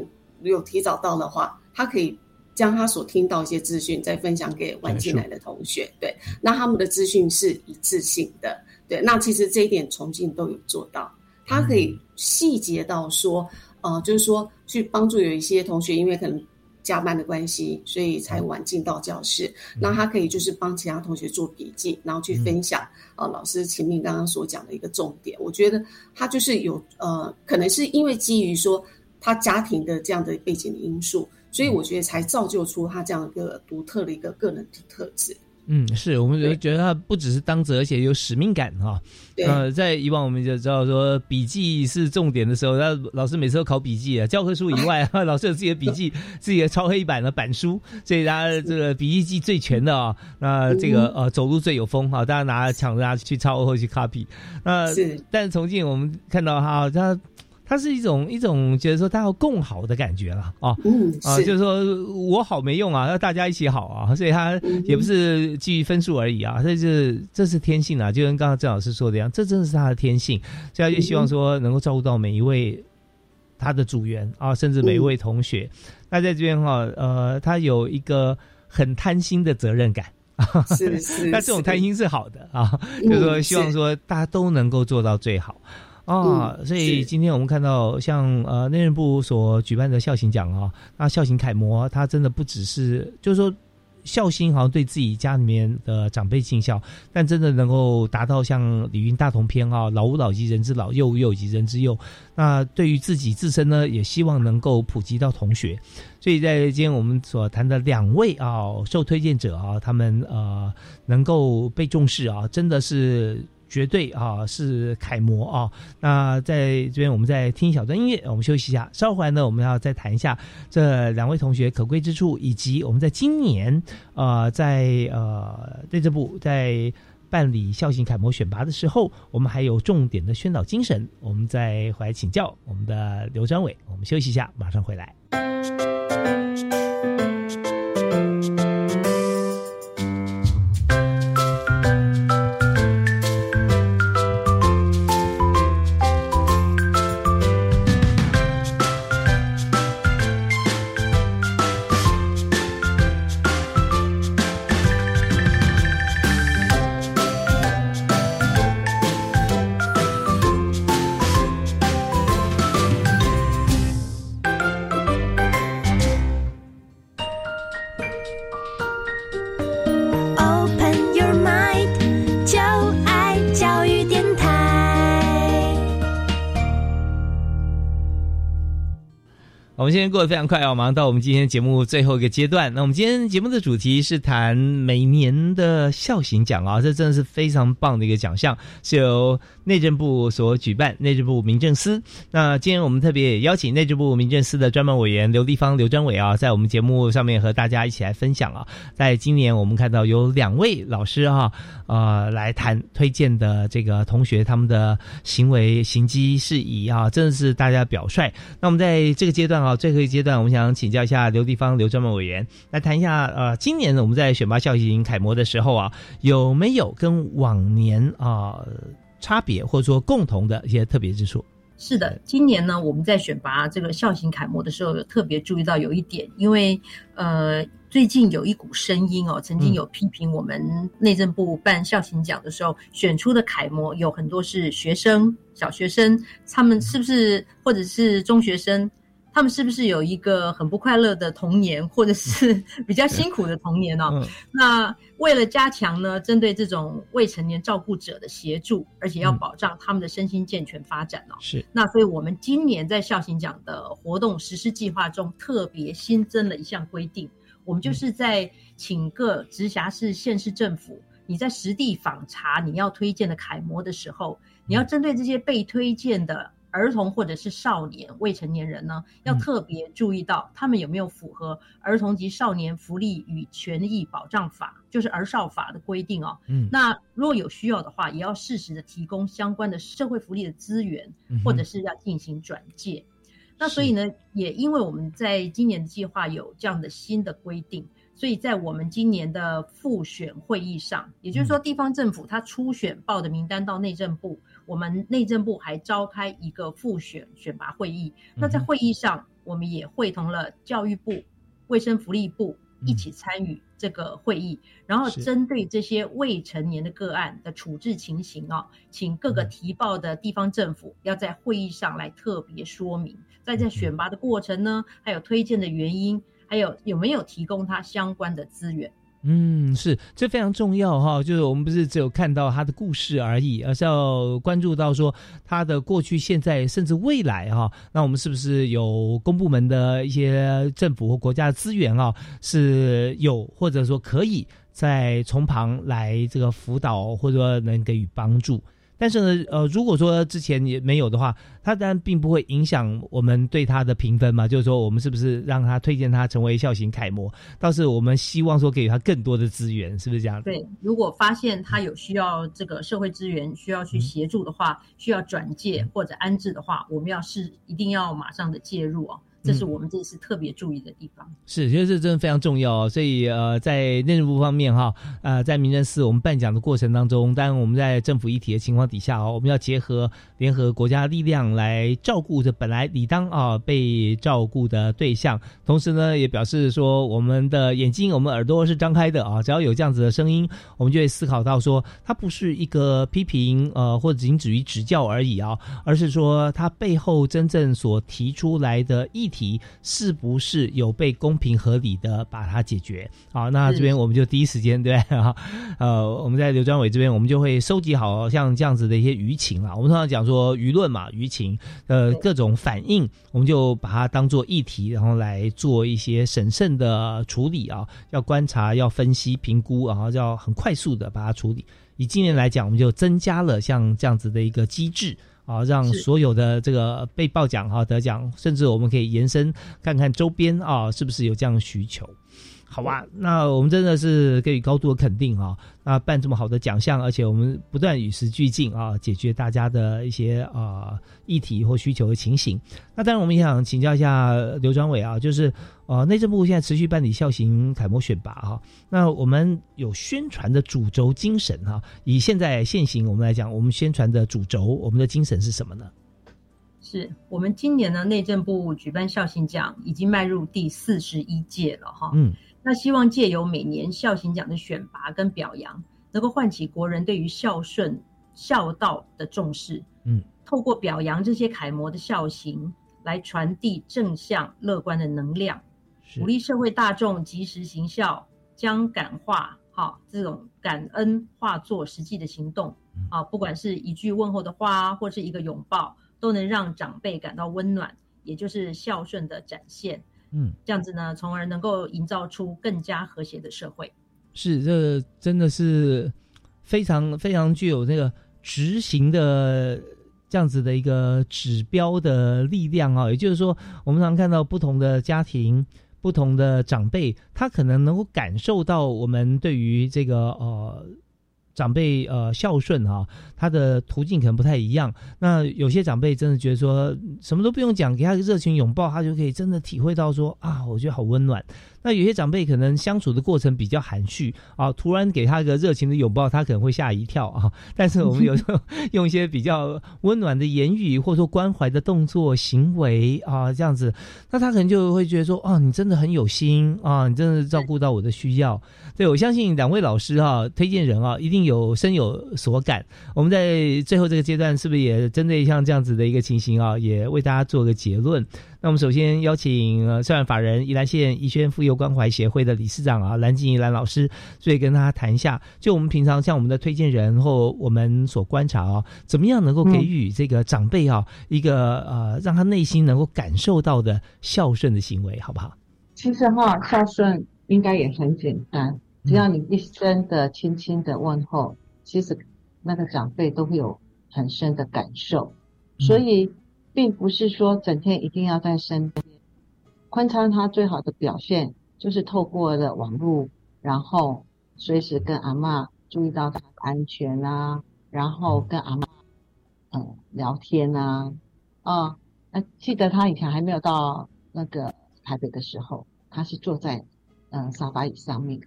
有提早到的话，他可以将他所听到一些资讯再分享给晚进来的同学。对，那他们的资讯是一致性的。对，那其实这一点重庆都有做到。他可以细节到说，呃，就是说去帮助有一些同学，因为可能加班的关系，所以才晚进到教室。那他可以就是帮其他同学做笔记，然后去分享呃，老师前面刚刚所讲的一个重点。我觉得他就是有呃，可能是因为基于说。他家庭的这样的背景的因素，所以我觉得才造就出他这样一个独特的一个个人的特质。嗯，是我们觉得他不只是当责，而且有使命感哈。呃，在以往我们就知道说笔记是重点的时候，那老师每次都考笔记啊，教科书以外，老师有自己的笔记，自己的抄黑板的板书，所以他这个笔记记最全的啊。那这个呃，走路最有风哈，大家拿抢着拿去抄或去 copy。那是，但是重庆我们看到哈，他。它是一种一种觉得说他要共好的感觉了啊，啊，就是说我好没用啊，要大家一起好啊，所以他也不是基于分数而已啊，这是这是天性啊，就跟刚刚郑老师说的一样，这真的是他的天性，所以他就希望说能够照顾到每一位。他的组员啊，甚至每一位同学。那在这边哈，呃，他有一个很贪心的责任感。是 是，那这种贪心是好的啊，就是说希望说大家都能够做到最好啊。所以今天我们看到像呃内政部所举办的孝行奖啊，那孝行楷模，它真的不只是就是说。孝心好像对自己家里面的长辈尽孝，但真的能够达到像《礼运大同篇》啊，“老吾老及人之老，幼吾幼及人之幼”。那对于自己自身呢，也希望能够普及到同学。所以在今天我们所谈的两位啊，受推荐者啊，他们呃能够被重视啊，真的是。绝对啊是楷模啊！那在这边我们再听一小段音乐，我们休息一下。稍后呢，我们要再谈一下这两位同学可贵之处，以及我们在今年呃在呃内政部在办理孝行楷模选拔的时候，我们还有重点的宣导精神。我们再回来请教我们的刘专伟。我们休息一下，马上回来。我们今天过得非常快啊，马上到我们今天节目最后一个阶段。那我们今天节目的主题是谈每年的孝行奖啊，这真的是非常棒的一个奖项，是由内政部所举办，内政部民政司。那今天我们特别邀请内政部民政司的专门委员刘立方、刘专伟啊，在我们节目上面和大家一起来分享啊。在今年我们看到有两位老师哈，呃，来谈推荐的这个同学他们的行为行迹事宜啊，真的是大家表率。那我们在这个阶段啊。最后一阶段，我们想请教一下刘地方刘专门委员来谈一下，呃，今年呢我们在选拔校型楷模的时候啊，有没有跟往年啊差别，或者说共同的一些特别之处？是的，今年呢我们在选拔这个校型楷模的时候，有特别注意到有一点，因为呃最近有一股声音哦，曾经有批评我们内政部办校型奖的时候选出的楷模有很多是学生、小学生，他们是不是或者是中学生？他们是不是有一个很不快乐的童年，或者是 比较辛苦的童年呢？那为了加强呢，针对这种未成年照顾者的协助，而且要保障他们的身心健全发展哦。是。那所以我们今年在孝行奖的活动实施计划中，特别新增了一项规定，我们就是在请各直辖市、县市政府，你在实地访查你要推荐的楷模的时候，你要针对这些被推荐的。儿童或者是少年、未成年人呢，要特别注意到他们有没有符合《儿童及少年福利与权益保障法》，就是儿少法的规定哦。嗯，那如果有需要的话，也要适时的提供相关的社会福利的资源，或者是要进行转介。那所以呢，也因为我们在今年的计划有这样的新的规定，所以在我们今年的复选会议上，也就是说地方政府他初选报的名单到内政部。我们内政部还召开一个复选选拔会议，那在会议上，我们也会同了教育部、卫生福利部一起参与这个会议，然后针对这些未成年的个案的处置情形哦，请各个提报的地方政府要在会议上来特别说明，在这选拔的过程呢，还有推荐的原因，还有有没有提供他相关的资源。嗯，是，这非常重要哈。就是我们不是只有看到他的故事而已，而是要关注到说他的过去、现在甚至未来哈。那我们是不是有公部门的一些政府或国家的资源啊？是有，或者说可以在从旁来这个辅导，或者说能给予帮助。但是呢，呃，如果说之前也没有的话，它当然并不会影响我们对他的评分嘛。就是说，我们是不是让他推荐他成为孝行楷模？倒是我们希望说给予他更多的资源，是不是这样？对，如果发现他有需要这个社会资源需要去协助的话，需要转介或者安置的话，我们要是一定要马上的介入哦。这是我们这次特别注意的地方。是，其实这真的非常重要。所以呃，在内政部方面哈，呃，在民政司我们办讲的过程当中，当然我们在政府一体的情况底下哦，我们要结合联合国家力量来照顾这本来理当啊被照顾的对象，同时呢，也表示说我们的眼睛、我们耳朵是张开的啊，只要有这样子的声音，我们就会思考到说，它不是一个批评呃，或者仅止于指教而已啊，而是说它背后真正所提出来的议题是不是有被公平合理的把它解决？好，那这边我们就第一时间对啊，呃，我们在刘专伟这边，我们就会收集好像这样子的一些舆情啊，我们通常讲说舆论嘛，舆情呃各种反应，我们就把它当做议题，然后来做一些审慎的处理啊，要观察、要分析、评估，然后要很快速的把它处理。以今年来讲，我们就增加了像这样子的一个机制啊，让所有的这个被报奖哈得奖，甚至我们可以延伸看看周边啊是不是有这样的需求。好吧，那我们真的是给予高度的肯定啊！那办这么好的奖项，而且我们不断与时俱进啊，解决大家的一些啊议题或需求的情形。那当然，我们也想请教一下刘专委啊，就是呃，内政部现在持续办理校型楷模选拔哈，那我们有宣传的主轴精神哈，以现在现行我们来讲，我们宣传的主轴，我们的精神是什么呢？是我们今年呢，内政部举办校型奖已经迈入第四十一届了哈。嗯。那希望借由每年孝行奖的选拔跟表扬，能够唤起国人对于孝顺、孝道的重视。嗯，透过表扬这些楷模的孝行，来传递正向乐观的能量，鼓励社会大众及时行孝，将感化哈这种感恩化作实际的行动。啊，不管是一句问候的话，或是一个拥抱，都能让长辈感到温暖，也就是孝顺的展现。嗯，这样子呢，从而能够营造出更加和谐的社会。是，这真的是非常非常具有那个执行的这样子的一个指标的力量啊。也就是说，我们常看到不同的家庭、不同的长辈，他可能能够感受到我们对于这个呃。长辈呃孝顺哈，他的途径可能不太一样。那有些长辈真的觉得说什么都不用讲，给他个热情拥抱，他就可以真的体会到说啊，我觉得好温暖。那有些长辈可能相处的过程比较含蓄啊，突然给他一个热情的拥抱，他可能会吓一跳啊。但是我们有时候用一些比较温暖的言语，或者说关怀的动作行为啊，这样子，那他可能就会觉得说，哦，你真的很有心啊，你真的照顾到我的需要。对我相信两位老师哈，推荐人啊，一定有深有所感。我们在最后这个阶段，是不是也针对像这样子的一个情形啊，也为大家做个结论？那我们首先邀请呃，社法人宜兰县宜轩妇幼关怀协会的理事长啊，蓝静怡蓝老师，所以跟大家谈一下，就我们平常像我们的推荐人或我们所观察啊，怎么样能够给予这个长辈啊一个呃，让他内心能够感受到的孝顺的行为，好不好？其实哈，孝顺应该也很简单，只要你一声的轻轻的问候，其实那个长辈都会有很深的感受，所以。并不是说整天一定要在身边。昆昌他最好的表现就是透过了网络，然后随时跟阿妈注意到他的安全啊，然后跟阿妈嗯聊天啊啊。那记得他以前还没有到那个台北的时候，他是坐在嗯沙发椅上面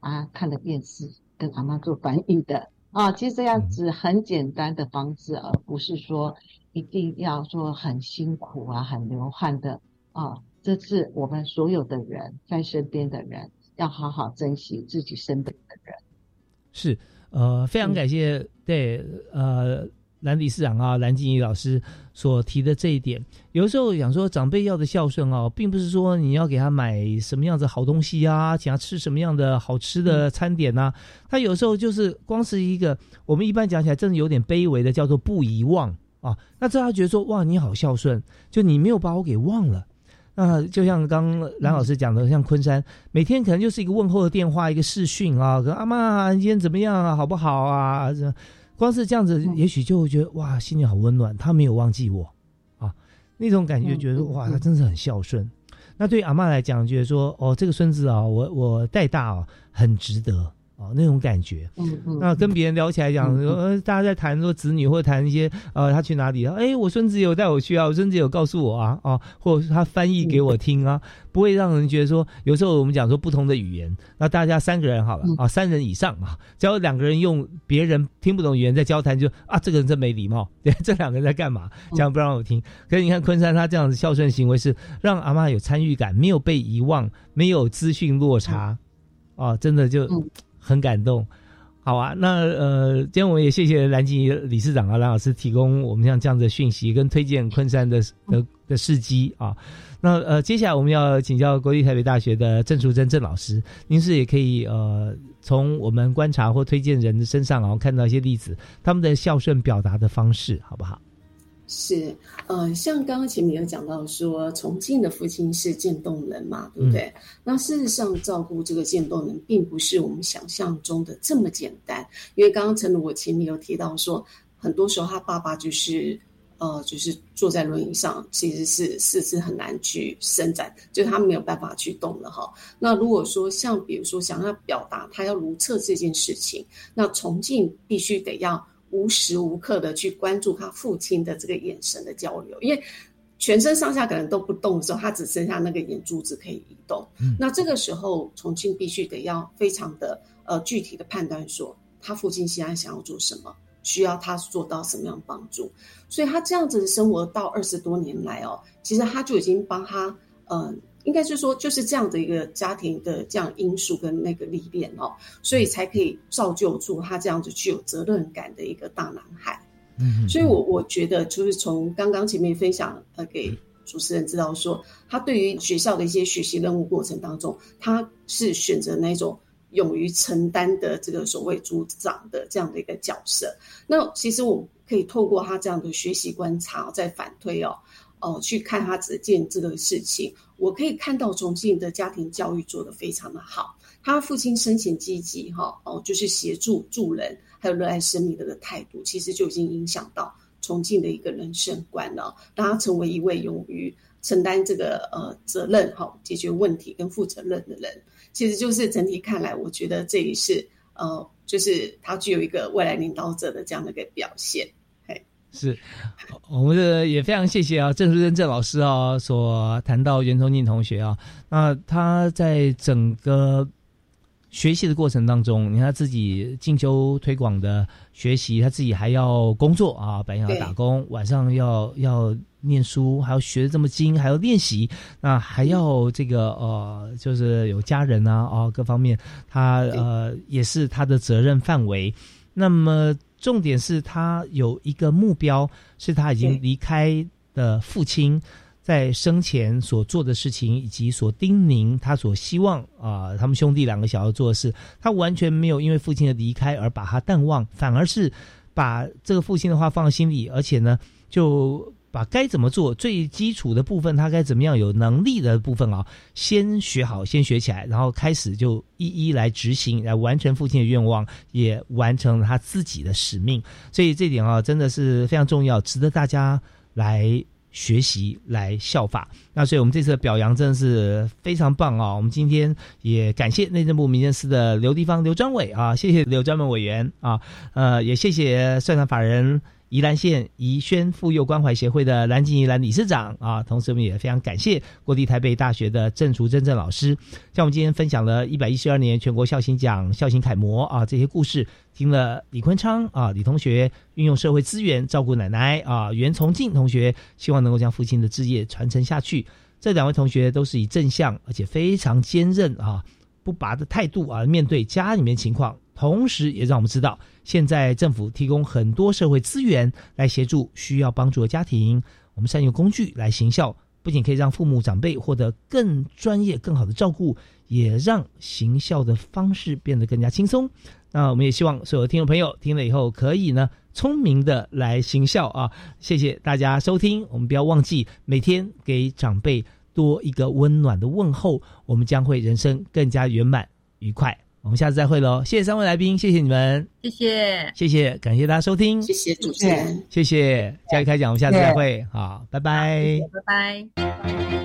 啊看着电视跟阿妈做翻译的啊。其实这样子很简单的方式，而不是说。一定要说很辛苦啊，很流汗的啊！这是我们所有的人在身边的人要好好珍惜自己身边的人。是，呃，非常感谢对呃兰理事长啊，蓝静怡老师所提的这一点。有的时候想说长辈要的孝顺哦，并不是说你要给他买什么样子好东西啊，请他吃什么样的好吃的餐点呐。他有时候就是光是一个我们一般讲起来真的有点卑微的，叫做不遗忘。啊，那这他觉得说哇，你好孝顺，就你没有把我给忘了。那就像刚蓝老师讲的，像昆山每天可能就是一个问候的电话，一个视讯啊，跟阿妈今天怎么样啊，好不好啊？这光是这样子，也许就会觉得哇，心里好温暖，他没有忘记我啊，那种感觉觉得哇，他真是很孝顺。那对阿妈来讲，觉得说哦，这个孙子啊，我我带大啊，很值得哦，那种感觉。嗯嗯。那跟别人聊起来讲，呃，大家在谈说子女或者谈一些呃，他去哪里？哎，我孙子有带我去啊，我孙子有告诉我啊，哦，或者他翻译给我听啊，不会让人觉得说，有时候我们讲说不同的语言，那大家三个人好了啊，三人以上啊，只要两个人用别人听不懂语言在交谈，就啊，这个人真没礼貌，对，这两个人在干嘛？这样不让我听。可是你看昆山他这样子孝顺行为是让阿妈有参与感，没有被遗忘，没有资讯落差，啊，真的就很感动。好啊，那呃，今天我们也谢谢蓝静怡理事长啊，蓝老师提供我们像这样的讯息跟推荐昆山的的的事迹啊。那呃，接下来我们要请教国立台北大学的郑淑珍郑老师，您是也可以呃，从我们观察或推荐人的身上啊，看到一些例子，他们的孝顺表达的方式，好不好？是，呃，像刚刚前面有讲到说，重庆的父亲是渐冻人嘛，对不对？那事实上，照顾这个渐冻人，并不是我们想象中的这么简单。因为刚刚陈如我前面有提到说，很多时候他爸爸就是，呃，就是坐在轮椅上，其实是四肢很难去伸展，就是他没有办法去动了哈。那如果说像比如说想要表达他要如厕这件事情，那重庆必须得要。无时无刻的去关注他父亲的这个眼神的交流，因为全身上下可能都不动的时候，他只剩下那个眼珠子可以移动。那这个时候，重庆必须得要非常的呃具体的判断说，他父亲现在想要做什么，需要他做到什么样帮助。所以他这样子的生活到二十多年来哦，其实他就已经帮他嗯。应该是说，就是这样的一个家庭的这样因素跟那个历练哦，所以才可以造就出他这样子具有责任感的一个大男孩。嗯，所以我我觉得就是从刚刚前面分享呃给主持人知道说，他对于学校的一些学习任务过程当中，他是选择那种勇于承担的这个所谓组长的这样的一个角色。那其实我可以透过他这样的学习观察，再反推哦。哦，去看他这件这个事情，我可以看到重庆的家庭教育做得非常的好。他父亲生前积极哈，哦，就是协助助人，还有热爱生命的个态度，其实就已经影响到重庆的一个人生观了，让他成为一位勇于承担这个呃责任哈，解决问题跟负责任的人。其实就是整体看来，我觉得这里是呃，就是他具有一个未来领导者的这样的一个表现。是，我们的也非常谢谢啊，郑淑珍郑老师啊，所谈到袁崇进同学啊，那他在整个学习的过程当中，你看他自己进修推广的学习，他自己还要工作啊，白天要打工，晚上要要念书，还要学的这么精，还要练习，那还要这个呃，就是有家人啊，啊，各方面，他呃也是他的责任范围，那么。重点是他有一个目标，是他已经离开的父亲在生前所做的事情，以及所叮咛他所希望啊，他们兄弟两个想要做的事，他完全没有因为父亲的离开而把他淡忘，反而是把这个父亲的话放在心里，而且呢，就。把该怎么做最基础的部分，他该怎么样有能力的部分啊，先学好，先学起来，然后开始就一一来执行，来完成父亲的愿望，也完成了他自己的使命。所以这点啊，真的是非常重要，值得大家来学习、来效法。那所以我们这次的表扬真的是非常棒啊！我们今天也感谢内政部民政司的刘地方刘专委啊，谢谢刘专门委员啊，呃，也谢谢社团法人。宜兰县宜轩妇幼关怀协会的蓝静怡兰理事长啊，同时我们也非常感谢国立台北大学的郑淑珍郑老师，像我们今天分享了一百一十二年全国孝心奖孝心楷模啊这些故事，听了李坤昌啊李同学运用社会资源照顾奶奶啊袁崇敬同学希望能够将父亲的志业传承下去，这两位同学都是以正向而且非常坚韧啊不拔的态度啊面对家里面情况。同时，也让我们知道，现在政府提供很多社会资源来协助需要帮助的家庭。我们善用工具来行孝，不仅可以让父母长辈获得更专业、更好的照顾，也让行孝的方式变得更加轻松。那我们也希望所有听众朋友听了以后，可以呢聪明的来行孝啊！谢谢大家收听，我们不要忘记每天给长辈多一个温暖的问候，我们将会人生更加圆满愉快。我们下次再会喽！谢谢三位来宾，谢谢你们，谢谢，谢谢，感谢大家收听，谢谢主持人，谢谢，加油开讲，我们下次再会，好，拜拜，拜拜。